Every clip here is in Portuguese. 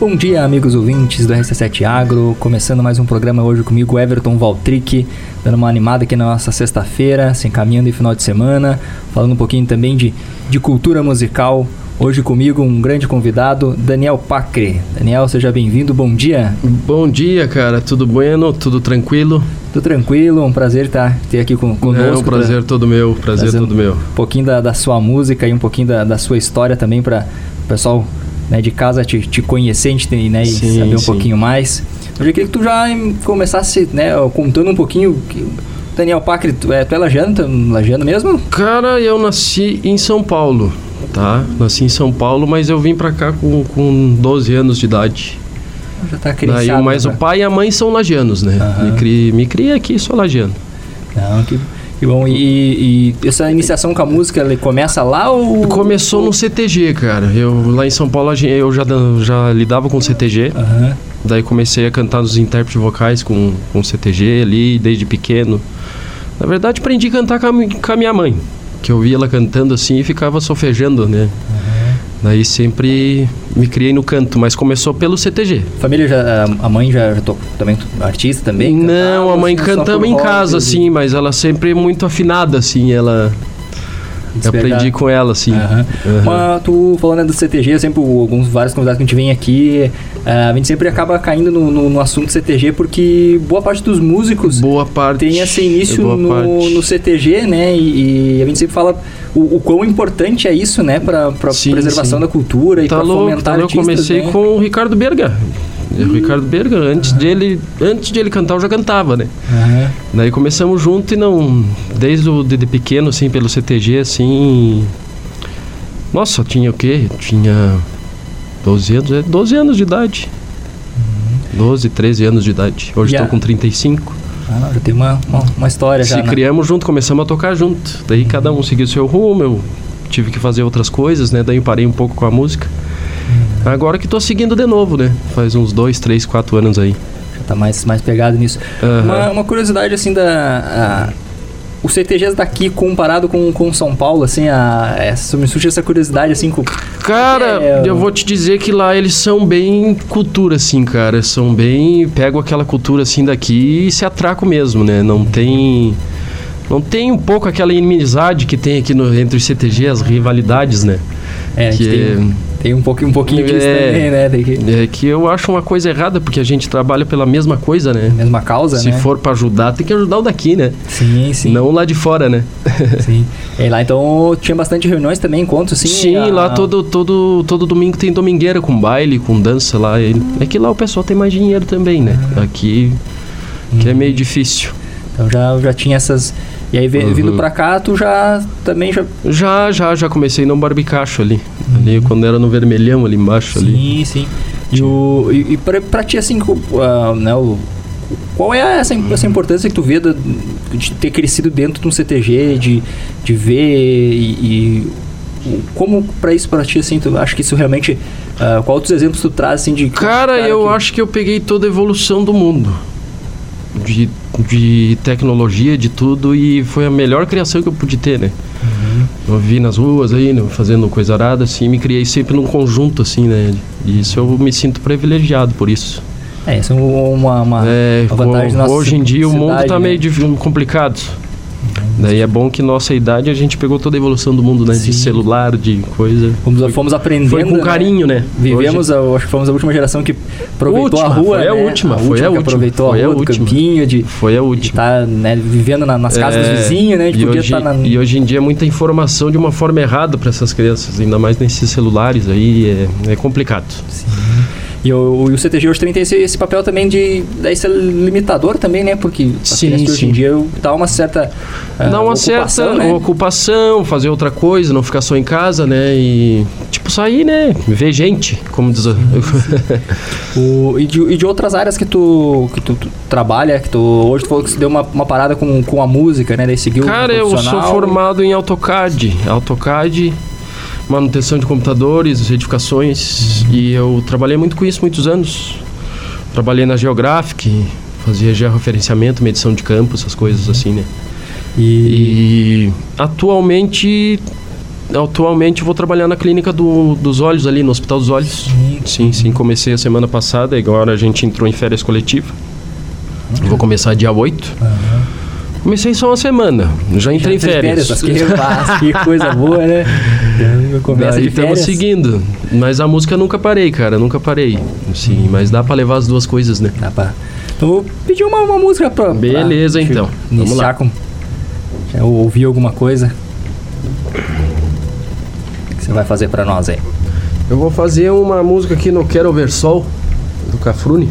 Bom dia, amigos ouvintes do RC7 Agro. Começando mais um programa hoje comigo, Everton Valtric, dando uma animada aqui na nossa sexta-feira, se encaminhando em final de semana, falando um pouquinho também de, de cultura musical. Hoje comigo um grande convidado, Daniel Pacre. Daniel, seja bem-vindo, bom dia. Bom dia, cara. Tudo bueno? Tudo tranquilo? Tudo tranquilo, um prazer estar ter aqui com, conosco. É um prazer todo meu, prazer todo meu. Um pouquinho da, da, sua música e um pouquinho da, da sua história também para o pessoal né, de casa te, te conhecer, gente, né, e sim, saber um sim. pouquinho mais. Eu já queria que tu já começasse né, contando um pouquinho. Daniel Pacre, tu é, tu é lajano, lajano mesmo? Cara, eu nasci em São Paulo tá? Nasci em São Paulo, mas eu vim pra cá com, com 12 anos de idade. Já tá crescendo. Mas o pai e a mãe são lagianos, né? Uhum. Me, criei, me criei aqui, sou lagiano. Não, que, que bom. E, e, essa iniciação com a música, ele começa lá ou... Começou no CTG, cara. Eu, lá em São Paulo, eu já, já lidava com CTG. Uhum. Daí comecei a cantar nos intérpretes vocais com, com CTG ali, desde pequeno. Na verdade, aprendi a cantar com a, com a minha mãe que eu via ela cantando assim e ficava sofejando, né? Daí sempre me criei no canto, mas começou pelo CTG. Família já a mãe já, já tô, também artista também? Não, a mãe cantava em casa assim, mas ela sempre muito afinada assim, ela eu aprendi com ela, assim. Uhum. Uhum. Mas tu falando do CTG, sempre alguns vários convidados que a gente vem aqui, uh, a gente sempre acaba caindo no, no, no, assunto CTG porque boa parte dos músicos boa parte, tem esse início no, no, CTG, né? E, e, a gente sempre fala o, o quão importante é isso, né? Para preservação sim. da cultura e tá para fomentar tá Eu comecei né? com o Ricardo Berga. O Ricardo Berga, antes, uhum. dele, antes de ele cantar, eu já cantava, né? Uhum. Daí começamos junto e não. Desde o de, de pequeno, assim, pelo CTG, assim. Nossa, tinha o quê? Tinha 12 anos, 12 é, anos de idade. Uhum. 12, 13 anos de idade. Hoje estou com 35. Ah, já tem uma, uma, uma história Se já. Se né? criamos junto, começamos a tocar junto. Daí cada um seguiu seu rumo, eu tive que fazer outras coisas, né? Daí eu parei um pouco com a música. Agora que estou seguindo de novo, né? Faz uns dois, três, quatro anos aí. Já tá mais, mais pegado nisso. Uhum. Uma, uma, curiosidade, assim, da... A, o CTGs daqui comparado com, com São Paulo, assim, a, essa, me surge essa curiosidade, assim, com... Cara, é, eu vou te dizer que lá eles são bem cultura, assim, cara. São bem... Pegam aquela cultura, assim, daqui e se atraco mesmo, né? Não tem... Não tem um pouco aquela inimizade que tem aqui no, entre os CTG, as rivalidades, né? É, que tem, tem, um pouquinho, um pouquinho disso é, também, né? Que... É que eu acho uma coisa errada, porque a gente trabalha pela mesma coisa, né? Mesma causa, Se né? for para ajudar, tem que ajudar o daqui, né? Sim, sim. Não lá de fora, né? Sim. E lá então tinha bastante reuniões também, encontros, sim? Sim, a... lá todo, todo, todo domingo tem domingueira com baile, com dança lá. É que lá o pessoal tem mais dinheiro também, né? Uhum. Aqui que é meio difícil. Então já, já tinha essas e aí uhum. vindo pra cá, tu já também já. Já, já, já comecei no barbicacho ali. Uhum. Ali quando era no vermelhão ali embaixo sim, ali. Sim, sim. E, o, e, e pra, pra ti assim, uh, né, o, qual é essa, essa importância que tu vê de, de ter crescido dentro de um CTG, de, de ver e, e como para isso para ti assim tu acha que isso realmente uh, qual outros exemplos tu traz assim de cara, cara eu que... acho que eu peguei toda a evolução do mundo de, de tecnologia, de tudo, e foi a melhor criação que eu pude ter, né? Uhum. Eu vi nas ruas aí, né, fazendo coisa arada, assim, me criei sempre num conjunto, assim, né? E isso eu me sinto privilegiado por isso. É, isso é uma, uma, é, vantagem Hoje em dia o mundo está né? meio complicado. Daí é bom que nossa idade a gente pegou toda a evolução do mundo, né? Sim. De celular, de coisa. Fomos, foi, fomos aprendendo. Foi com né? carinho, né? Vivemos, Hoje... a, acho que fomos a última geração que aproveitou última, a rua. Foi né? a última, a foi última a última. aproveitou foi a rua, a última. campinho, de. Foi a última. Estar tá, né, vivendo na, nas casas é, dos vizinhos, né? De e, hoje, tá na... e hoje em dia é muita informação de uma forma errada para essas crianças, ainda mais nesses celulares aí, é, é complicado. Sim. E o, o CTG hoje também tem esse, esse papel também de daí ser limitador também, né? Porque sim, sim. hoje em dia dá uma certa uh, dá uma ocupação, certa né? ocupação, fazer outra coisa, não ficar só em casa, né? E tipo sair, né? Ver gente, como diz. o, e, de, e de outras áreas que tu que tu, tu, trabalha, que tu hoje tu falou que você deu uma, uma parada com, com a música, né? Daí seguiu Cara, eu sou formado em AutoCAD, AutoCAD manutenção de computadores, edificações, e eu trabalhei muito com isso muitos anos. Trabalhei na Geographic, fazia georreferenciamento, medição de campo, essas coisas assim, né? E, e atualmente atualmente vou trabalhar na clínica do, dos olhos ali, no Hospital dos Olhos. Sim, sim, sim comecei a semana passada, agora a gente entrou em férias coletiva. Vou começar dia 8. Uhum. Comecei só uma semana, já entrei em férias. férias que, que coisa boa, né? Começa de estamos seguindo. Mas a música nunca parei, cara, nunca parei. Sim, mas dá para levar as duas coisas, né? Dá pra. Então vou pedir uma, uma música pra. Beleza, pra, então. Vamos lá. Com, já ouvi alguma coisa? O que você vai fazer para nós aí? Eu vou fazer uma música aqui no Quero Ver Sol, do Cafrune.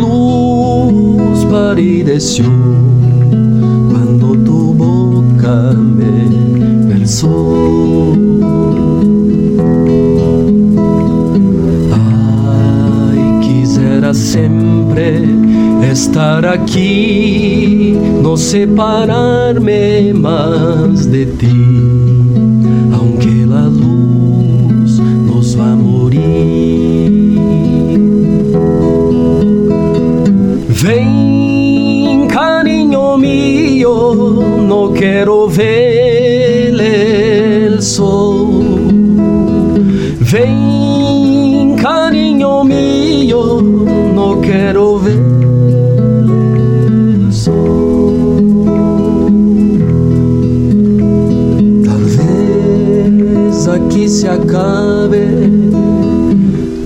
luz palideció cuando tu boca me besó. Ay, quisiera siempre estar aquí, no separarme más de ti.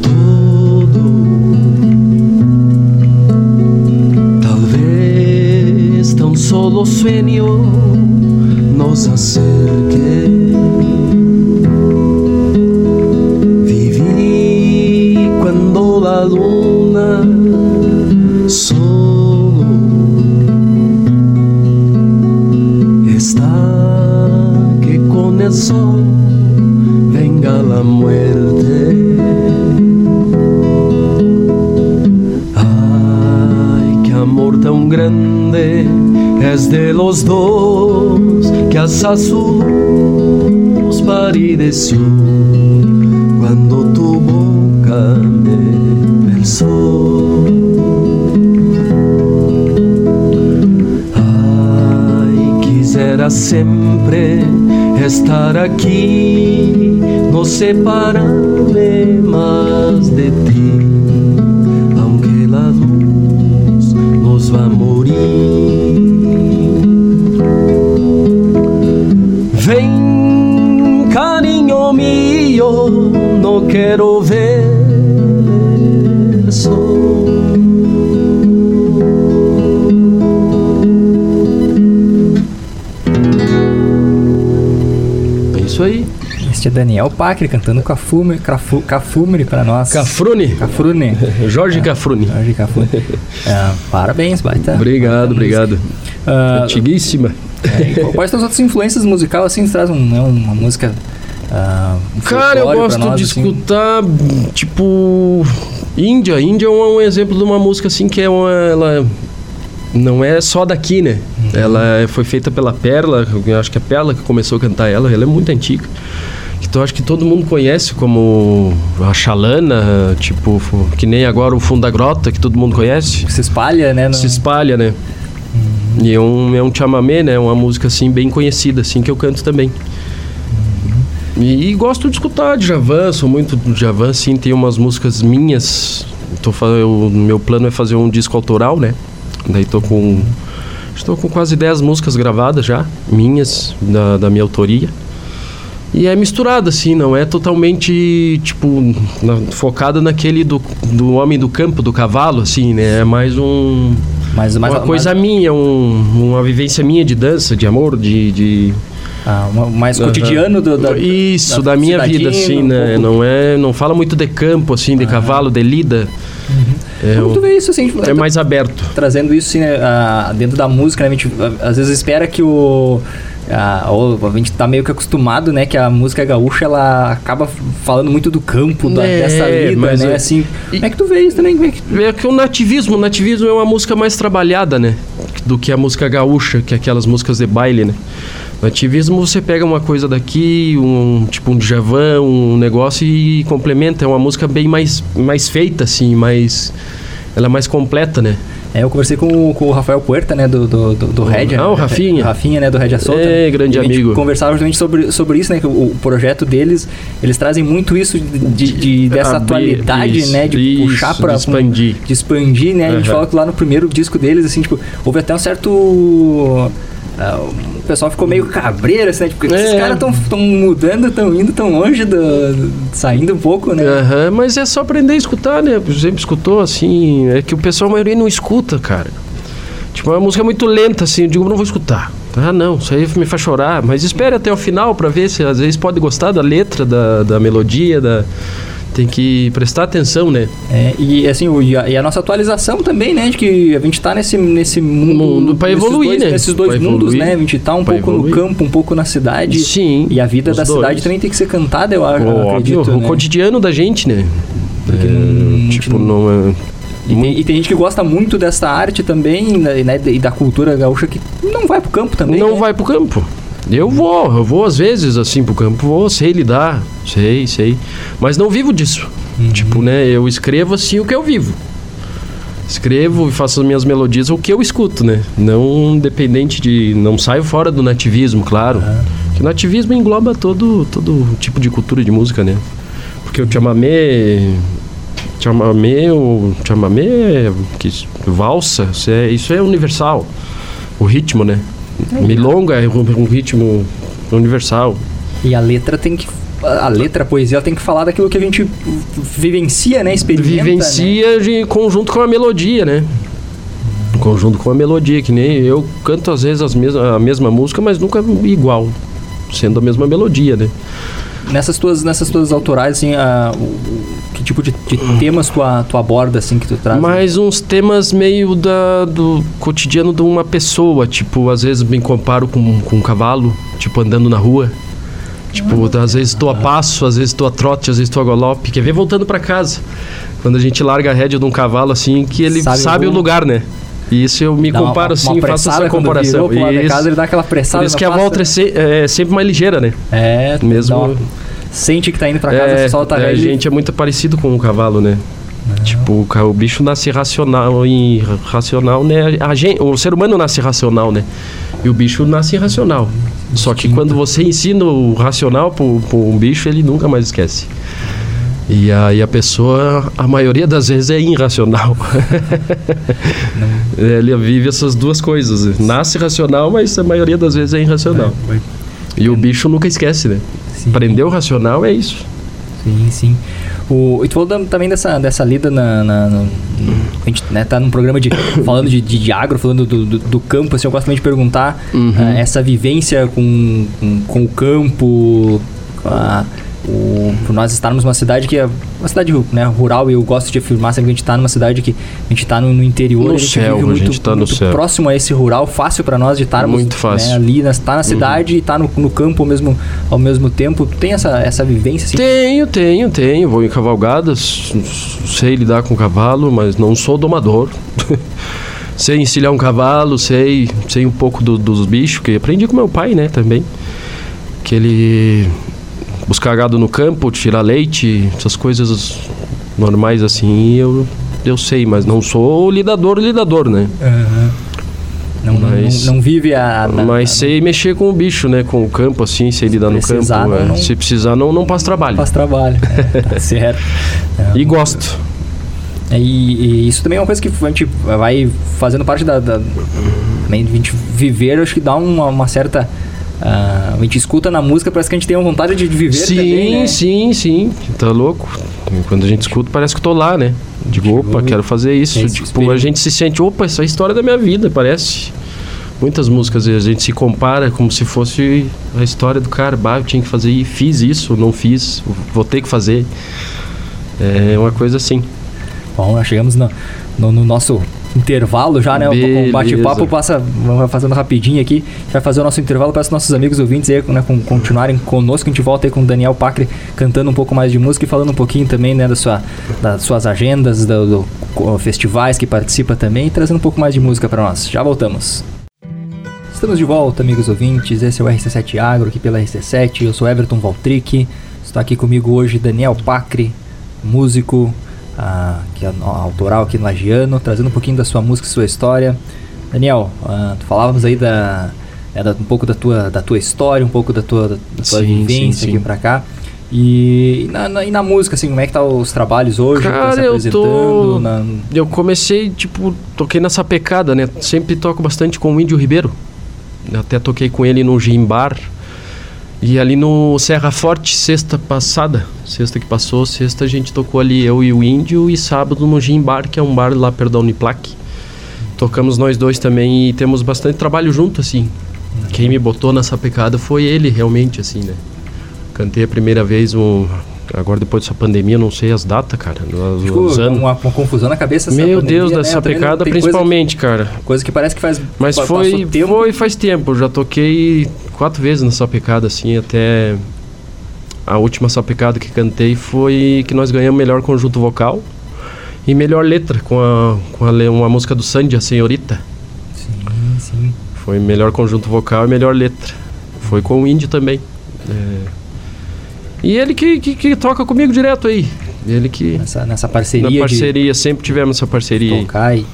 Tudo. Talvez tão solo sueño nos acerque. Viví cuando la luna solo está que con sol venga la muerte. Ay, qué amor tan grande es de los dos que hasta su luz palideció cuando tu boca me besó. Ay, quisiera siempre estar aquí, no separarme más de ti, aunque la luz nos va a morir. Vem, carinho mío, no quero ver É Daniel Pacre cantando Cafumre, Cafu, para nós. Cafrune. Cafrune. Jorge é, Cafrune. Jorge Cafrune. é, parabéns, baita. Obrigado, obrigado. Uh, Antiguíssima. É, quais são as outras influências musicais, assim, traz um, né, uma música... Uh, um Cara, eu gosto nós, de assim. escutar, tipo... Índia. Índia é um, um, exemplo de uma música, assim, que é uma... Ela não é só daqui, né? Uhum. Ela foi feita pela Perla, eu acho que é a Perla que começou a cantar ela, ela é muito antiga. Então acho que todo mundo conhece como a Xalana, tipo, que nem agora o Fundo da Grota, que todo mundo conhece. Se espalha, né? No... Se espalha, né? E é um, é um chamamé, né? Uma música assim bem conhecida, assim que eu canto também. Uhum. E, e, gosto de escutar de Javan, sou muito de Javan, sim, tem umas músicas minhas. Tô, o meu plano é fazer um disco autoral, né? Daí tô com. Estou com quase 10 músicas gravadas já, minhas, da, da minha autoria. E é misturada, assim, não é totalmente, tipo, na, focada naquele do, do homem do campo, do cavalo, assim, né? É mais um Mas, mas, uma coisa mas... minha, um, uma vivência minha de dança, de amor, de... de... Ah, mais cotidiano do, da, Isso, da, da minha vida, assim, né? Não é... Não fala muito de campo, assim, de ah. cavalo, de lida. Uhum. É, Como tu vê isso, assim? É mais aberto. Trazendo isso, assim, né, dentro da música, né? A gente às vezes espera que o a, a gente tá meio que acostumado, né, que a música gaúcha ela acaba falando muito do campo, da, é, dessa lida, né? É, assim, e, como é que tu vê isso também? É que... é que o nativismo, o nativismo é uma música mais trabalhada, né, do que a música gaúcha, que é aquelas músicas de baile, né? Nativismo você pega uma coisa daqui, um tipo um Djavan, um negócio e complementa, é uma música bem mais mais feita assim, mais ela é mais completa, né? É, eu conversei com, com o Rafael Puerta, né, do, do, do, do Red. Ah, o Rafinha. O Rafinha, né, do Red Solta. É, grande amigo. conversava justamente sobre, sobre isso, né, que o, o, projeto deles, eles trazem muito isso de, de dessa atualidade, isso, né, de isso, puxar para... De expandir. de expandir, né, uhum. a gente fala que lá no primeiro disco deles, assim, tipo, houve até um certo o pessoal ficou meio cabreiro, assim, né? Tipo, é. esses caras estão mudando, estão indo tão longe, do, saindo um pouco, né? Uhum, mas é só aprender a escutar, né? Sempre escutou, assim. É que o pessoal, a maioria, não escuta, cara. Tipo, é uma música muito lenta, assim. Eu digo, não vou escutar. Ah, não, isso aí me faz chorar. Mas espere até o final para ver se às vezes pode gostar da letra, da, da melodia, da tem que prestar atenção, né? É, e assim, o, e, a, e, a, nossa atualização também, né? De que a gente tá nesse, nesse mundo. mundo para evoluir, dois, né? Nesses dois pra mundos, evoluir, né? A gente tá um pouco evoluir. no campo, um pouco na cidade. Sim. E a vida da dois. cidade também tem que ser cantada, eu acho. Óbvio, acredito, o né? cotidiano da gente, né? É, não, tipo, não é. E tem, e tem, gente que gosta muito dessa arte também, né, né e da cultura gaúcha que não vai pro campo também. Não né? vai pro campo. Eu vou, eu vou às vezes assim pro campo, vou, sei lidar, sei, sei. Mas não vivo disso. Uhum. Tipo, né, eu escrevo assim o que eu vivo. Escrevo e faço as minhas melodias o que eu escuto, né? Não dependente de. Não saio fora do nativismo, claro. Uhum. Que o nativismo engloba todo, todo tipo de cultura de música, né? Porque o chamamé. Chamamé, o chamamé, que, valsa, isso é, isso é universal. O ritmo, né? Milonga é um ritmo universal. E a letra tem que a letra, a poesia, tem que falar daquilo que a gente vivencia, né? Experimenta. Vivencia né? em conjunto com a melodia, né? Em conjunto com a melodia, que nem eu canto às vezes as mes a mesma música, mas nunca igual, sendo a mesma melodia, né? Nessas tuas, nessas tuas autorais, assim, a, o, que tipo de, de, temas tu, a, tu aborda, assim, que tu traz? Mais uns temas meio da, do cotidiano de uma pessoa, tipo, às vezes me comparo com, com um cavalo, tipo, andando na rua. Tipo, às vezes estou a passo, às vezes estou a trote, às vezes estou a galope. Quer ver voltando para casa? Quando a gente larga a rédea de um cavalo, assim, que ele sabe, sabe o lugar, né? E isso eu me dá comparo uma, assim, uma faço essa comparação. E casa, ele dá aquela pressada. Por isso que a volta é, é, sempre mais ligeira, né? É, mesmo. Sente que tá indo para casa, é, solta a rédea. A gente é muito parecido com o cavalo, né? Tipo, o bicho nasce racional e racional, né? A gente, o ser humano nasce racional, né? E o bicho nasce irracional. Só que quando você ensina o racional para um bicho, ele nunca mais esquece. E aí a pessoa, a maioria das vezes é irracional. Ele vive essas duas coisas. Nasce racional, mas a maioria das vezes é irracional. E o bicho nunca esquece, né? Sim. Aprender o racional é isso. Sim, sim. O, e tu falou também dessa, dessa lida na, na, a gente né, tá num programa de falando de, de, de agro, falando do, do, do, campo, assim, eu gosto também de perguntar uhum. uh, essa vivência com, com, com o campo, a, o, por nós estarmos numa cidade que é uma cidade né, rural e eu gosto de afirmar sempre que a gente está numa cidade que a gente está no, no, interior, no a gente céu, vive muito, a gente tá muito céu. próximo a esse rural, fácil para nós de estarmos muito fácil. Né, ali, estar na, na cidade uhum. e estar no, no, campo ao mesmo, ao mesmo tempo. Tem essa, essa vivência? Assim? Tenho, tenho, tenho. Vou em cavalgadas, sei lidar com cavalo, mas não sou domador. sei encilhar um cavalo, sei, sei um pouco do, dos bichos, que aprendi com meu pai, né, também. Que ele buscar gado no campo, tirar leite, essas coisas normais assim, eu, eu sei, mas não sou lidador, lidador, né? Uhum. Não, mas, não, não, vive a, a Mas a, sei mexer com o bicho, né? Com o campo, assim, sei lidar no campo. Não, é. Se precisar, não, não passa trabalho. Faz trabalho, é, tá certo. É, e gosto. É, e, e, isso também é uma coisa que a gente vai fazendo parte da. da a gente viver, acho que dá uma, uma certa a gente escuta na música, parece que a gente tem uma vontade de viver sim, também, né? Sim, sim, Tá louco? Quando a gente escuta, parece que tô lá, né? Digo, opa, quero fazer isso. Tipo, a gente se sente, opa, essa é a história da minha vida, parece. Muitas músicas a gente se compara como se fosse a história do cara. Bah, eu tinha que fazer e fiz isso, não fiz, vou ter que fazer. É uma coisa assim. Bom, nós chegamos no, no, no nosso intervalo já, né? O bate-papo passa, vamos fazendo rapidinho aqui. A gente vai fazer o nosso intervalo para os nossos amigos ouvintes aí, né, com, continuarem conosco. A gente volta aí com o Daniel Pacre cantando um pouco mais de música e falando um pouquinho também, né, da sua, das suas agendas, do, do festivais que participa também e trazendo um pouco mais de música para nós. Já voltamos. Estamos de volta, amigos ouvintes. Esse é o RC7 Agro aqui pela RC7. Eu sou Everton Valtric. Está aqui comigo hoje Daniel Pacre, músico, uh, que é autoral aqui no Lagiano, trazendo um pouquinho da sua música e sua história. Daniel, tu falávamos aí da, é, da, um pouco da tua, da tua história, um pouco da tua, da, tua sim, vivência sim, sim. aqui pra cá. E, e, na, na, e na música, assim, como é que tá os trabalhos hoje? Tá Cara, eu tô... Na... Eu comecei, tipo, toquei nessa pecada, né? Sempre toco bastante com o Índio Ribeiro. Até toquei com ele no Gin Bar, e ali no Serra Forte, sexta passada, sexta que passou, sexta a gente tocou ali, eu e o Índio, e sábado no Gin Bar, que é um bar lá perto da Uniplac. Tocamos nós dois também e temos bastante trabalho junto, assim. Quem me botou nessa pecada foi ele, realmente, assim, né? Cantei a primeira vez um, Agora, depois dessa pandemia, não sei as datas, cara. Ficou uma, uma, confusão na cabeça. Meu pandemia, Deus, né? dessa pecada principalmente, coisa cara. Coisa que parece que faz. Mas foi, tempo. foi faz tempo. Já toquei quatro vezes nessa pecada, assim, até. A última sapecada que cantei foi que nós ganhamos melhor conjunto vocal e melhor letra com a, com a uma música do Sandy, a Senhorita. Sim, sim. Foi melhor conjunto vocal e melhor letra. Foi com o Índio também. É, e ele que, que, que, toca comigo direto aí. Ele que. Nessa, nessa parceria. Na parceria, sempre tivemos essa parceria. Tocar e,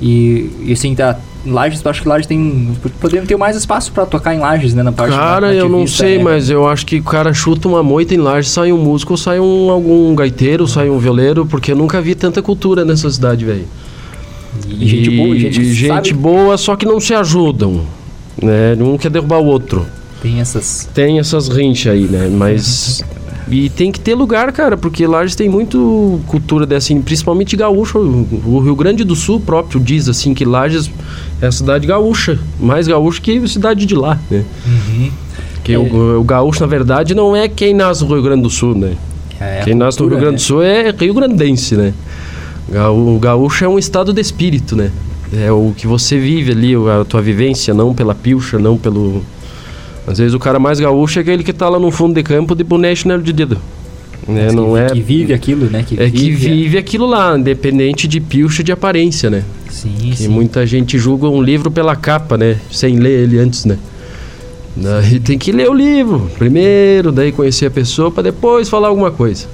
e, e assim, tá. Lages, eu acho que Lages tem. Podemos ter mais espaço para tocar em Lages, né? Na parte Cara, eu não sei, né? mas eu acho que o cara chuta uma moita em Lages, sai um músico, sai um, algum gaiteiro, sai um violeiro, porque eu nunca vi tanta cultura nessa cidade, velho. E, e, gente boa, gente, gente boa, só que não se ajudam. Né? Um quer derrubar o outro. Tem essas. Tem essas rinchas aí, né? Mas. E tem que ter lugar, cara, porque Lages tem muito cultura dessa, assim, principalmente gaúcho. O Rio Grande do Sul próprio diz assim que Lages é a cidade gaúcha, mais gaúcha que a cidade de lá, né? Uhum. Que é. o, o, gaúcho, na verdade, não é quem nasce no Rio Grande do Sul, né? É quem nasce cultura, no Rio Grande do né? Sul é Rio Grandense, né? O gaúcho é um estado de espírito, né? É o que você vive ali, a tua vivência, não pela pilcha, não pelo às vezes o cara mais gaúcho é aquele que tá lá no fundo de campo de boneco de dedo. Né? Não que, é, que vive aquilo, né? Que é vive, que vive aquilo lá, independente de pilcha de aparência, né? Sim, que sim. muita gente julga um livro pela capa, né? Sem ler ele antes, né? Daí tem que ler o livro primeiro, daí conhecer a pessoa para depois falar alguma coisa.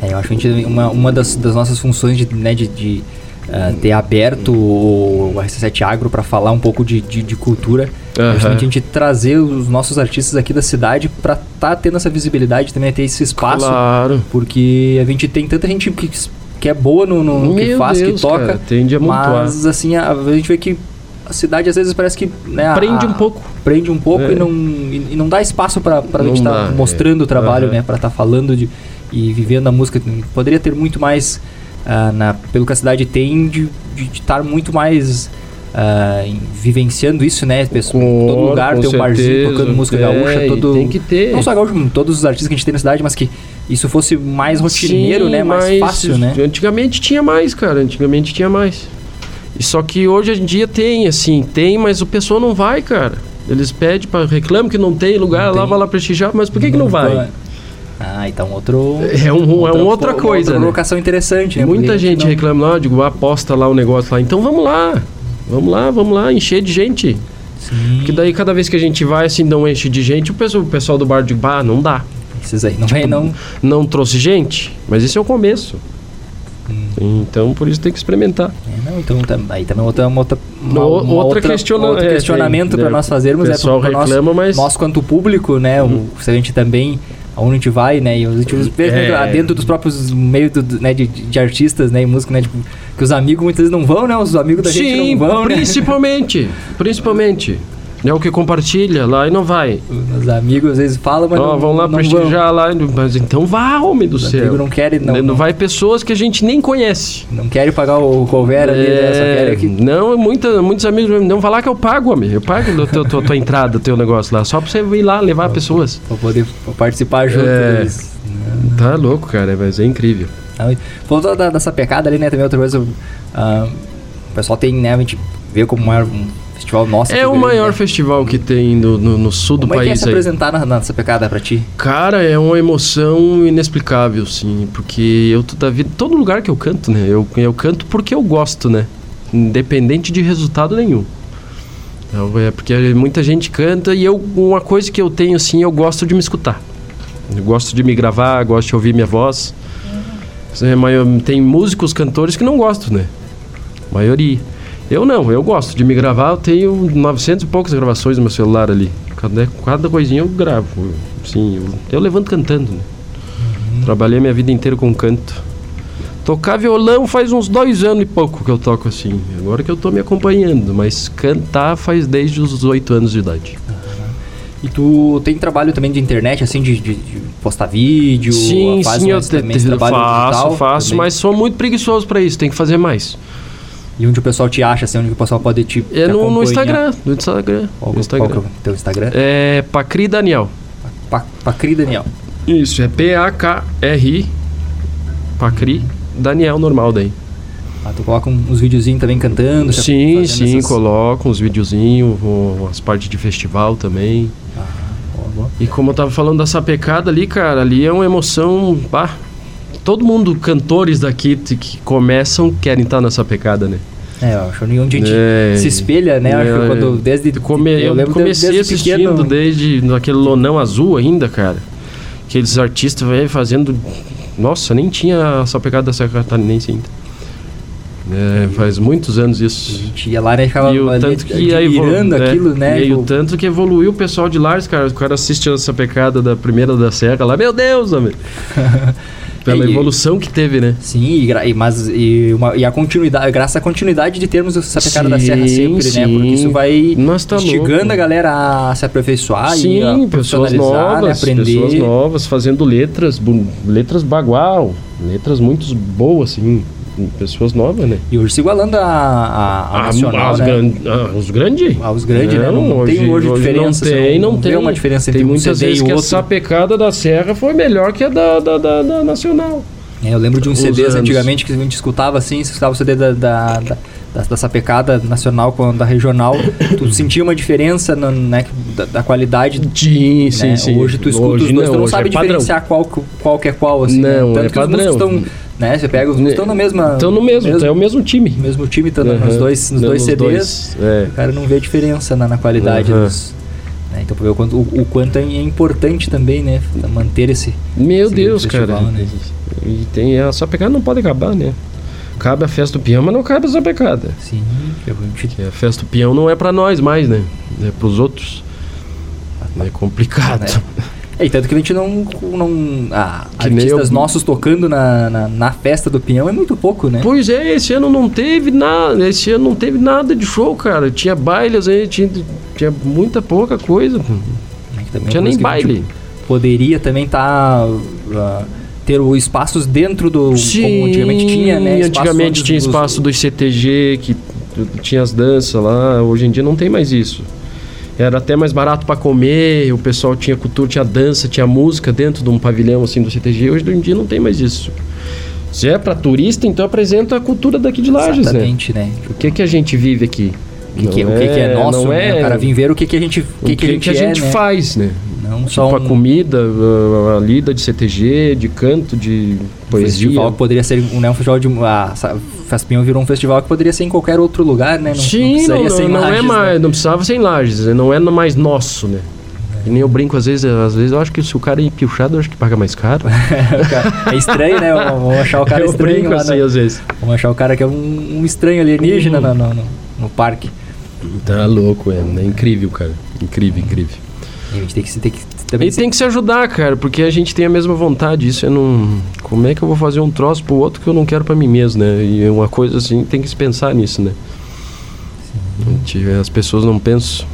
É, eu acho que uma, uma das, das nossas funções de, né, de, de uh, ter aberto o, o RC7 Agro para falar um pouco de, de, de cultura Uhum. Justamente a gente trazer os nossos artistas aqui da cidade para estar tá tendo essa visibilidade também, ter esse espaço. Claro. Porque a gente tem tanta gente que, que é boa no, no que faz, Deus, que toca. Cara, tende a Mas assim, a, a, gente vê que a cidade às vezes parece que. Né, prende a, um pouco. Prende um pouco é. e, não, e, e, não dá espaço para a gente estar tá mostrando é. o trabalho, uhum. né? Para estar tá falando de, e vivendo a música. Poderia ter muito mais. Uh, na, pelo que a cidade tem, de estar muito mais uh, vivenciando isso, né? Pessoa, com, todo lugar tem um certeza. barzinho tocando música é, gaúcha, todo. Tem que ter. Não só gaúcho, todos os artistas que a gente tem na cidade, mas que isso fosse mais rotineiro, Sim, né? Mais, fácil, né? Antigamente tinha mais, cara. Antigamente tinha mais. E só que hoje em dia tem, assim, tem, mas o pessoal não vai, cara. Eles pedem para reclamam que não tem lugar, não lá tem. vai lá prestigiar, mas por que, não, que não vai? Ah, então outro. É, um, outra, é uma outra coisa. Outra né? colocação interessante, né? Muita gente não... reclama, não, digo, aposta lá o negócio lá. Então vamos lá. Vamos lá, vamos lá, encher de gente. Sim. Porque daí cada vez que a gente vai, assim, não enche de gente, o pessoal, o pessoal do bar de bar não dá. Esses aí não tipo, vem, não. Não trouxe gente, mas esse é o começo. Hum. Então, por isso tem que experimentar. É, não, então aí também outra, uma outra, uma, uma outra, questiona, outro é, questionamento é, para nós fazermos é para reclama, nós, mas nós quanto público, né, hum. o, se a gente também aonde a gente vai, né? E a gente vê é. dentro dos próprios meios do, né, de, de, artistas, né? E né? Tipo, que os amigos muitas vezes não vão, né? Os amigos da Sim, gente não vão, principalmente, né? principalmente. É o que compartilha lá e não vai. Os amigos às vezes falam, mas não vão lá não prestigiar lá. Mas então vá, homem do Os céu. não querem, não, não, não, vai pessoas que a gente nem conhece. não querem pagar o cover ali, né? É, que... Não, muita, muitos amigos não falar que eu pago, homem. Eu pago do teu, tua, tua entrada, teu negócio lá. Só pra você ir lá levar pessoas. Pra poder participar junto É. deles. Tá louco, cara, mas é incrível. Ah, Falou da, dessa pecada ali, né? Também outra coisa. ah, o pessoal tem, né? A gente vê como maior, um festival. É o grande, maior né? festival que tem no, no, no sul do Como é que é país se aí. apresentar na, nessa pecada pra ti? Cara, é uma emoção inexplicável, sim, porque eu toda vida, todo lugar que eu canto, né, eu, eu canto porque eu gosto, né, independente de resultado nenhum. Então, é porque muita gente canta e eu, uma coisa que eu tenho, assim, eu gosto de me escutar. Eu gosto de me gravar, gosto de ouvir minha voz. É, eu- Tem músicos, cantores que não gostam, né, maioria. Eu não, eu gosto de me gravar, eu tenho 900 e poucas gravações no meu celular ali. Cada, cada coisinha eu gravo. Sim, eu, eu levanto cantando. Né? Trabalhei minha vida inteira com canto. Tocar violão faz uns dois anos e pouco que eu toco assim. Agora que eu tô me acompanhando, mas cantar faz desde os oito anos de idade. E tu tem trabalho também de internet, assim, de, de- de postar vídeo? sim, faz sim, eu te- te- faço, digital faço, também? mas sou muito preguiçoso pra isso, tem que fazer mais. E onde o pessoal te acha, assim, onde o pessoal pode te, te É no, no acompanhar? Instagram, no Instagram. Qual, no Instagram. qual é o teu Instagram? É Pacri Daniel. Pa, Pacri Daniel. Isso, é P-A-K-R-I. Pacri Daniel normal daí. Ah, tu coloca uns videozinhos também cantando? Sim, sim, essas- coloco uns videozinhos, as partes de festival também. Boa, boa. E como eu tava falando dessa pecada ali, cara, ali é uma emoção. Pá, todo mundo, cantores daqui que começam, querem estar nessa pecada, né? É, eu acho onde a gente É. se espelha, né? Acho que É, quando desde Come- eu de- comecei desde assistindo pequeno, desde naquele lonão azul ainda, cara. Aqueles artistas velho fazendo. Nossa, nem tinha essa pecada da Serra Catarinense ainda. É, faz muitos anos a isso. gente ia lá né, ficava E o ali tanto que aí admirando aquilo, né? E aí o Tipo, tanto que evoluiu o pessoal de Lares, cara. O cara assiste essa pecada da primeira da Serra lá. Meu Deus, homem. Pela É, e- evolução que teve, né? Sim, e, e- mas e, uma- e a continuidade, graças à continuidade de termos essa pecada da Sim, serra sempre, né? Porque sim. isso vai Nós tá instigando louco. a galera a se aperfeiçoar e Sim, a pessoas né? novas, aprender. pessoas novas fazendo letras, letras bagual, letras muito boas, assim, pessoas novas, né? E hoje se igualando a, a, a Ah, nacional, as né? ah, os grandes? Aos grandes, né? Não, não tem hoje, diferença. Não tem, não, vê tem. uma diferença Tem entre um muitas CD vezes e que outro. essa pecada da Serra foi melhor que a da, da, da- da Nacional. É, eu lembro de uns Uns CDs anos. antigamente que a gente escutava assim, você escutava o CD da, da, da, da, da sapecada nacional com a da regional, tu sentia uma diferença na, né, da, da qualidade. Sim, né? Hoje tu escuta os dois, tu não hoje sabe é padrão. diferenciar qual, que- qual que é qual, assim. Não, né? Tanto é que os padrão. músicos estão, né? Você pega, os músicos estão na mesma... Estão no mesmo, é o mesmo time. mesmo time, estão nos Aham. dois, nos Não, dois nos CDs. dois, é. O cara não vê a diferença na, na qualidade Aham. dos... né? Então, o quanto, o, o quanto é importante também, né? Manter esse... Meu esse Deus, festival, cara. né? E tem essa pecada não pode acabar, né? Cabe a festa do peão, mas não cabe essa pecada. Sim, que a Que a festa do peão não é pra nós mais, né? É pros outros. É complicado. Né? É, e tanto que a gente não. não ah, artistas eu- nossos tocando na, na, na festa do Pinhão é muito pouco, né? Pois é, esse ano não teve nada, esse ano não teve nada de show, cara. Tinha bailes aí, tinha, tinha muita pouca coisa. Não É é tinha uma nem baile. Poderia também estar. ter o espaços dentro do. como antigamente tinha, né? Antigamente tinha os- espaço dos CTG, que tinha as danças lá. Hoje em dia não tem mais isso. Era até mais barato para comer, o pessoal tinha cultura, tinha dança, tinha música dentro de um pavilhão assim do CTG. Hoje em dia não tem mais isso. Se é para turista, então apresenta a cultura daqui de Lages, né? Exatamente, né? O que que a gente vive aqui? O que, que, Não o que, que é nosso, não né? é O cara vir ver o que, que a gente, o que, que a gente, é, né? faz, né? Não Tipo só um a comida, a, a lida de CTG, de canto, de poesia. festival que poderia ser um, né, um festival de. A essa- Festa Pinhão virou um festival que poderia ser em qualquer outro lugar, né? Não, Sim, não, não, não é Lages, né? mais, não precisava ser em Lages, né? não é mais nosso, né? E nem eu brinco às vezes, às vezes eu acho que se o cara é empilchado, eu acho que paga mais caro. é estranho, né? Vamos achar o cara eu estranho brinco lá assim no- às vezes. Vamos achar o cara que é um, um estranho alienígena no, no, no- no parque. Tá louco, é, é incrível, cara. Incrível, incrível. E a gente tem que, se- tem que também E tem que se ajudar, cara, porque a gente tem a mesma vontade. Isso é não. Como é que eu vou fazer um troço pro outro que eu não quero pra mim mesmo, né? E uma coisa assim, tem que se pensar nisso, né? Gente- As pessoas não pensam.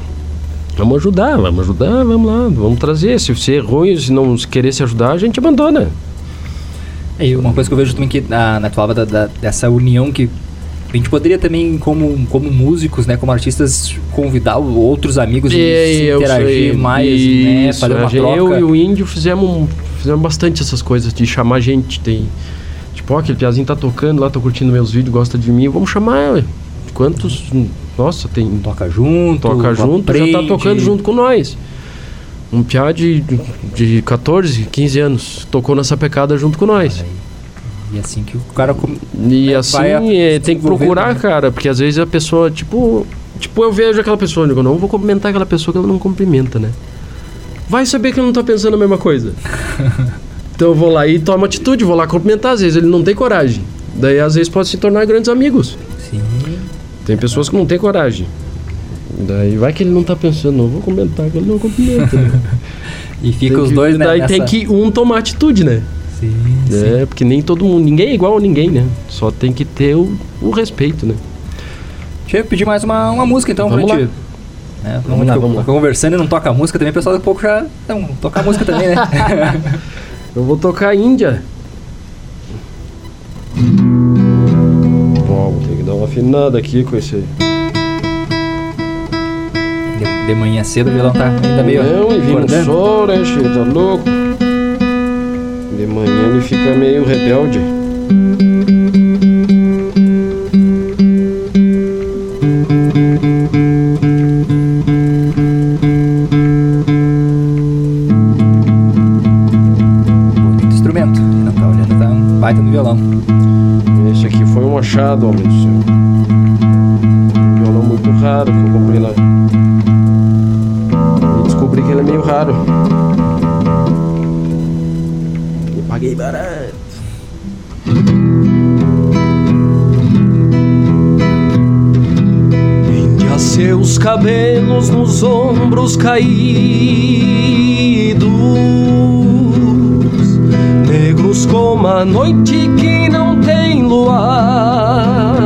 Vamos ajudar, vamos ajudar, vamos lá, vamos trazer. Se você é ruim, se não querer se ajudar, a gente abandona. E uma coisa que eu vejo também que na, na tua da, da, dessa união que a gente poderia também, como, como músicos, né, como artistas, convidar outros amigos e, e interagir sei, mais, né, isso, né, fazer uma troca. Eu e o Índio fizemos, fizemos bastante essas coisas de chamar gente, tem tipo, ó, aquele piazinho tá tocando lá, tá curtindo meus vídeos, gosta de mim, vamos chamar, quantos, nossa, tem... Toca junto, toca junto, aprende. já tá tocando junto com nós. Um piá de, de 14, 15 anos, tocou nessa pecada junto com nós. E assim que o cara. E é, assim é, tem que procurar, né? cara, porque às vezes a pessoa, tipo. Tipo, eu vejo aquela pessoa, eu digo, não vou cumprimentar aquela pessoa que ela não cumprimenta, né? Vai saber que eu não tô pensando a mesma coisa. então eu vou lá e tomo atitude, vou lá cumprimentar, às vezes ele não tem coragem. Daí às vezes pode se tornar grandes amigos. Sim. Tem pessoas que não têm coragem. Daí vai que ele não tá pensando, não vou comentar que ele não cumprimenta. Né? e fica tem os que, dois, né? Daí nessa... tem que um tomar atitude, né? Sim, é, sim. porque nem todo mundo, ninguém é igual a ninguém, né? Só tem que ter o, o respeito, né? Deixa eu pedir mais uma, uma música então vamos pra gente. É, vamos lá, vamos lá. Conversando e não toca música também, o pessoal um pouco já. Então, tocar música também, né? eu vou tocar Índia. Bom, tem que dar uma afinada aqui com esse. De, de manhã cedo o violão tá ainda meio. Não, e vindo sol, né, Tá louco? De manhã ele fica meio rebelde. Bonito instrumento. Não tá olhando, tá um baita no violão. Esse aqui foi um achado, homem do céu. Um violão muito raro que eu comprei lá. E descobri que ele é meio raro paguei barato. Vende a seus cabelos nos ombros caídos, negros como a noite que não tem luar.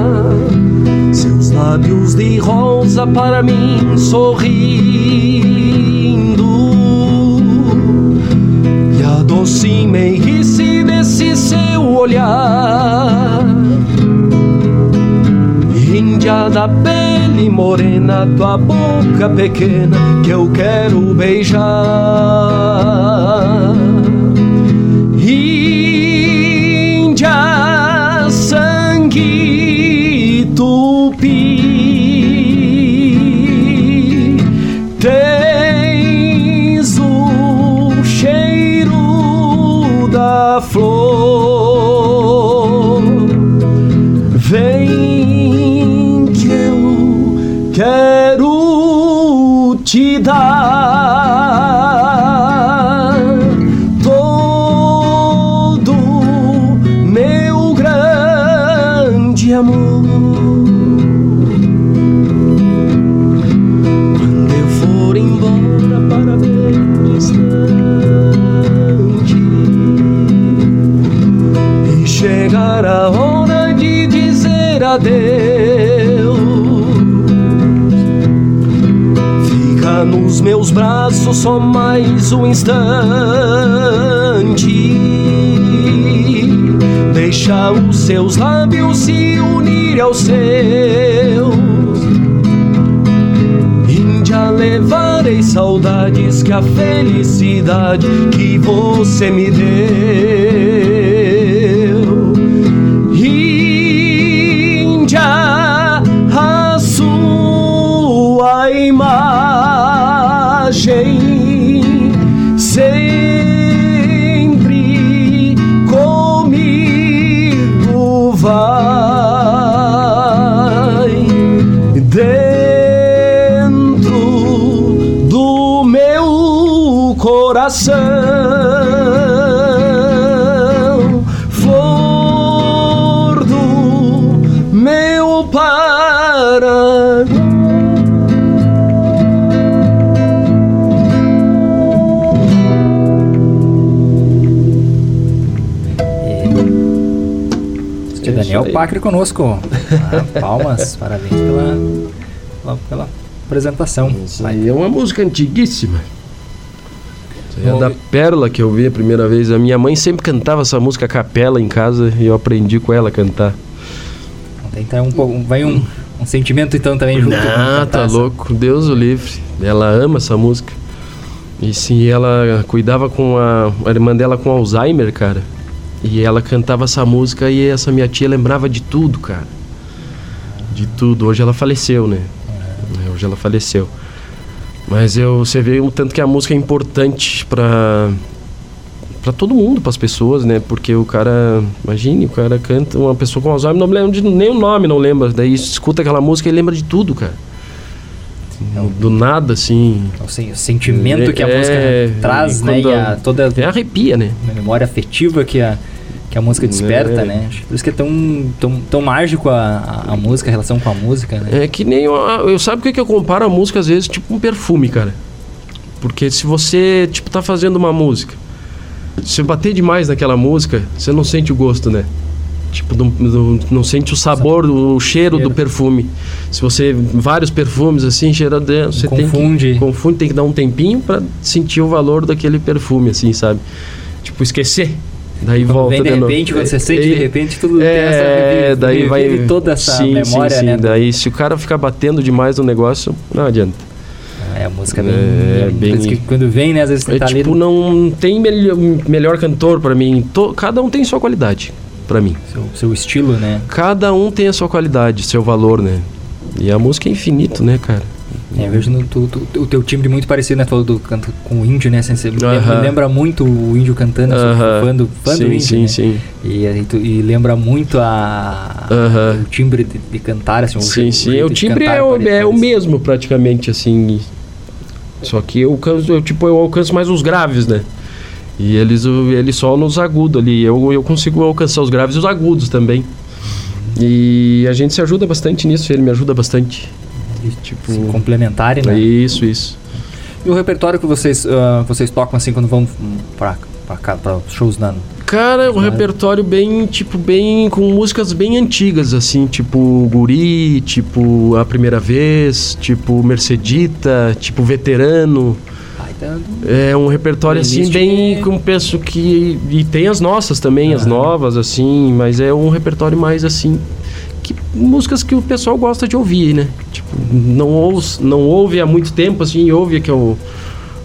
Seus lábios de rosa para mim sorrindo e se desse seu olhar. Índia da pele morena, tua boca pequena que eu quero beijar. Índia, sangue tupi. Tens o cheiro da flor. Meus braços só mais um instante. Deixa os seus lábios se unir aos seus. Índia, levarei saudades que a felicidade que você me deu. Pacre conosco. Ah, palmas, parabéns pela, pela, pela apresentação. Isso aí é uma música antiguíssima. É da Pérola que eu vi a primeira vez. A minha mãe sempre cantava essa música a capela em casa e eu aprendi com ela a cantar. Então um pouco, vai um, um sentimento então também junto. Ah, tá louco. Deus o livre. Ela ama essa música. E sim, ela cuidava com a, a irmã dela com Alzheimer, cara. E ela cantava essa música e essa minha tia lembrava de tudo, cara. De tudo. Hoje ela faleceu, né? É, hoje ela faleceu. Mas eu, você vê o tanto que a música é importante para para todo mundo, para as pessoas, né? Porque o cara, imagine, o cara canta, uma pessoa com Alzheimer, não lembra de nem o nome, não lembra. Daí escuta aquela música e lembra de tudo, cara. Do nada, assim. Assim, o sentimento é, que a música é, traz, né? E a, toda. É arrepia, né? A memória afetiva que a, que a música desperta, é. né? Por isso que é tão, tão, tão mágico a, a, a, música, a relação com a música, né? É que nem. Eu, eu sabe o que, eu comparo a música, às vezes, tipo um perfume, cara. Porque se você, tipo, tá fazendo uma música, se bater demais naquela música, você não sente o gosto, né? Tipo, não, não, sente o sabor, o cheiro, do perfume. Se você. Vários perfumes assim, cheira dentro, você confunde. tem que. Confunde, tem que dar um tempinho para sentir o valor daquele perfume, assim, sabe? Tipo, esquecer Daí quando volta vem de, repente, quando você sente de repente, tudo é, tem essa daí vai toda essa sim, memória, sim, sim. né? Daí se o cara ficar batendo demais no negócio, não adianta. É, a música bem, é, bem, bem quando vem, né, às vezes é, tá tipo, ali... não tem melhor, melhor cantor para mim. To, cada um tem sua qualidade para mim. Seu, seu estilo, né? Cada um tem a sua qualidade, seu valor, né? E a música é infinito, né, cara? É, eu vejo no, tu, tu, o teu timbre muito parecido, né? Falou do canto com o índio, né? Você uh -huh. lembra muito o índio cantando, uh -huh. fã, do, fã sim, do índio. Sim, né? sim. E, e, tu, e, lembra muito a, uh -huh. o timbre de, de, cantar, assim. Sim, o, sim. O, o timbre é, o, é o mesmo, praticamente, assim. Só que eu, eu, tipo, eu alcanço mais os graves, né? E eles, eles só nos agudos ali. Eu, eu consigo alcançar os graves e os agudos também. E a gente se ajuda bastante nisso, ele me ajuda bastante tipo Sim, complementarem, né? Isso, isso. E o repertório que vocês, uh, vocês tocam assim quando vão para para shows na Cara, um repertório bem, tipo, bem. com músicas bem antigas, assim, tipo Guri, tipo A Primeira Vez, tipo Mercedita, tipo Veterano. É um repertório assim bem como penso que e tem as nossas também, as novas assim, mas é um repertório mais assim que músicas que o pessoal gosta de ouvir, né? Tipo, não ouve, não ouve há muito tempo, assim, ouve que é o,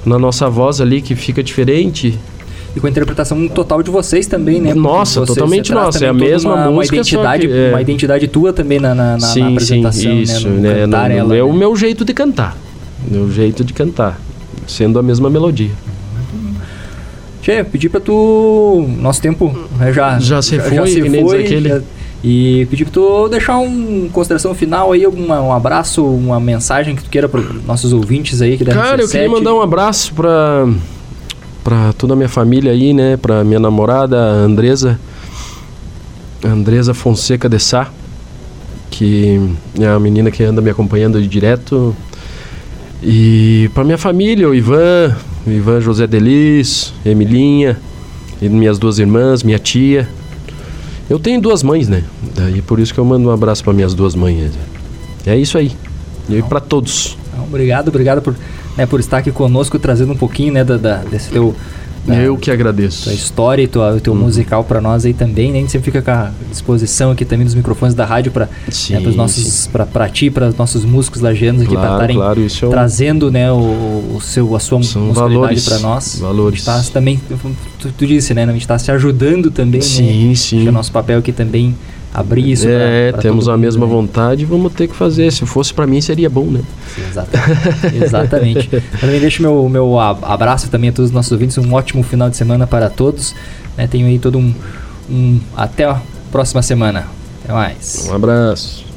na nossa voz ali que fica diferente. E com a interpretação total de vocês também, né? Nossa, totalmente nossa. É a mesma uma, música. Uma identidade, que, é... uma identidade tua também na, na, sim, na apresentação, sim, isso, né? No né? ela, é né? o meu jeito de cantar. Meu jeito de cantar. Sendo a mesma melodia. Tchê, pedi pra tu. Nosso tempo né, já. Já se já, foi, já se foi, aquele. Já, e pedir para tu deixar uma consideração final aí, alguma, um abraço, uma mensagem que tu queira para nossos ouvintes aí que Cara, eu queria mandar um abraço para para toda a minha família aí, né, para minha namorada, a Andresa, Andresa Fonseca de Sá, que é a menina que anda me acompanhando de direto. E para minha família, o Ivan, o Ivan José Delis, Emilinha, minhas duas irmãs, minha tia, eu tenho duas mães, né? Daí por isso que eu mando um abraço para minhas duas mães. É isso aí. E para todos. Obrigado, obrigado por, né, por estar aqui conosco, trazendo um pouquinho né, da, da desse teu eu que agradeço. A história e tua, o teu uhum. musical para nós aí também, né? A gente sempre fica com a disposição aqui também dos microfones da rádio para né, os nossos para ti, para os nossos músicos lagianos aqui claro, para estarem claro, é um... trazendo, né, o, o seu a sua musicalidade para nós. Valores. A gente tá também tu, tu disse, né, a gente está se ajudando também, sim, né? Sim, é o nosso papel aqui também abrir isso. É, pra, pra temos a mesma né? vontade, vamos ter que fazer. Se fosse para mim seria bom, né? Exatamente. Exatamente. também deixo meu meu abraço também a todos os nossos ouvintes, um ótimo final de semana para todos. Né, tenho aí todo um, um até a próxima semana. Até mais. Um abraço.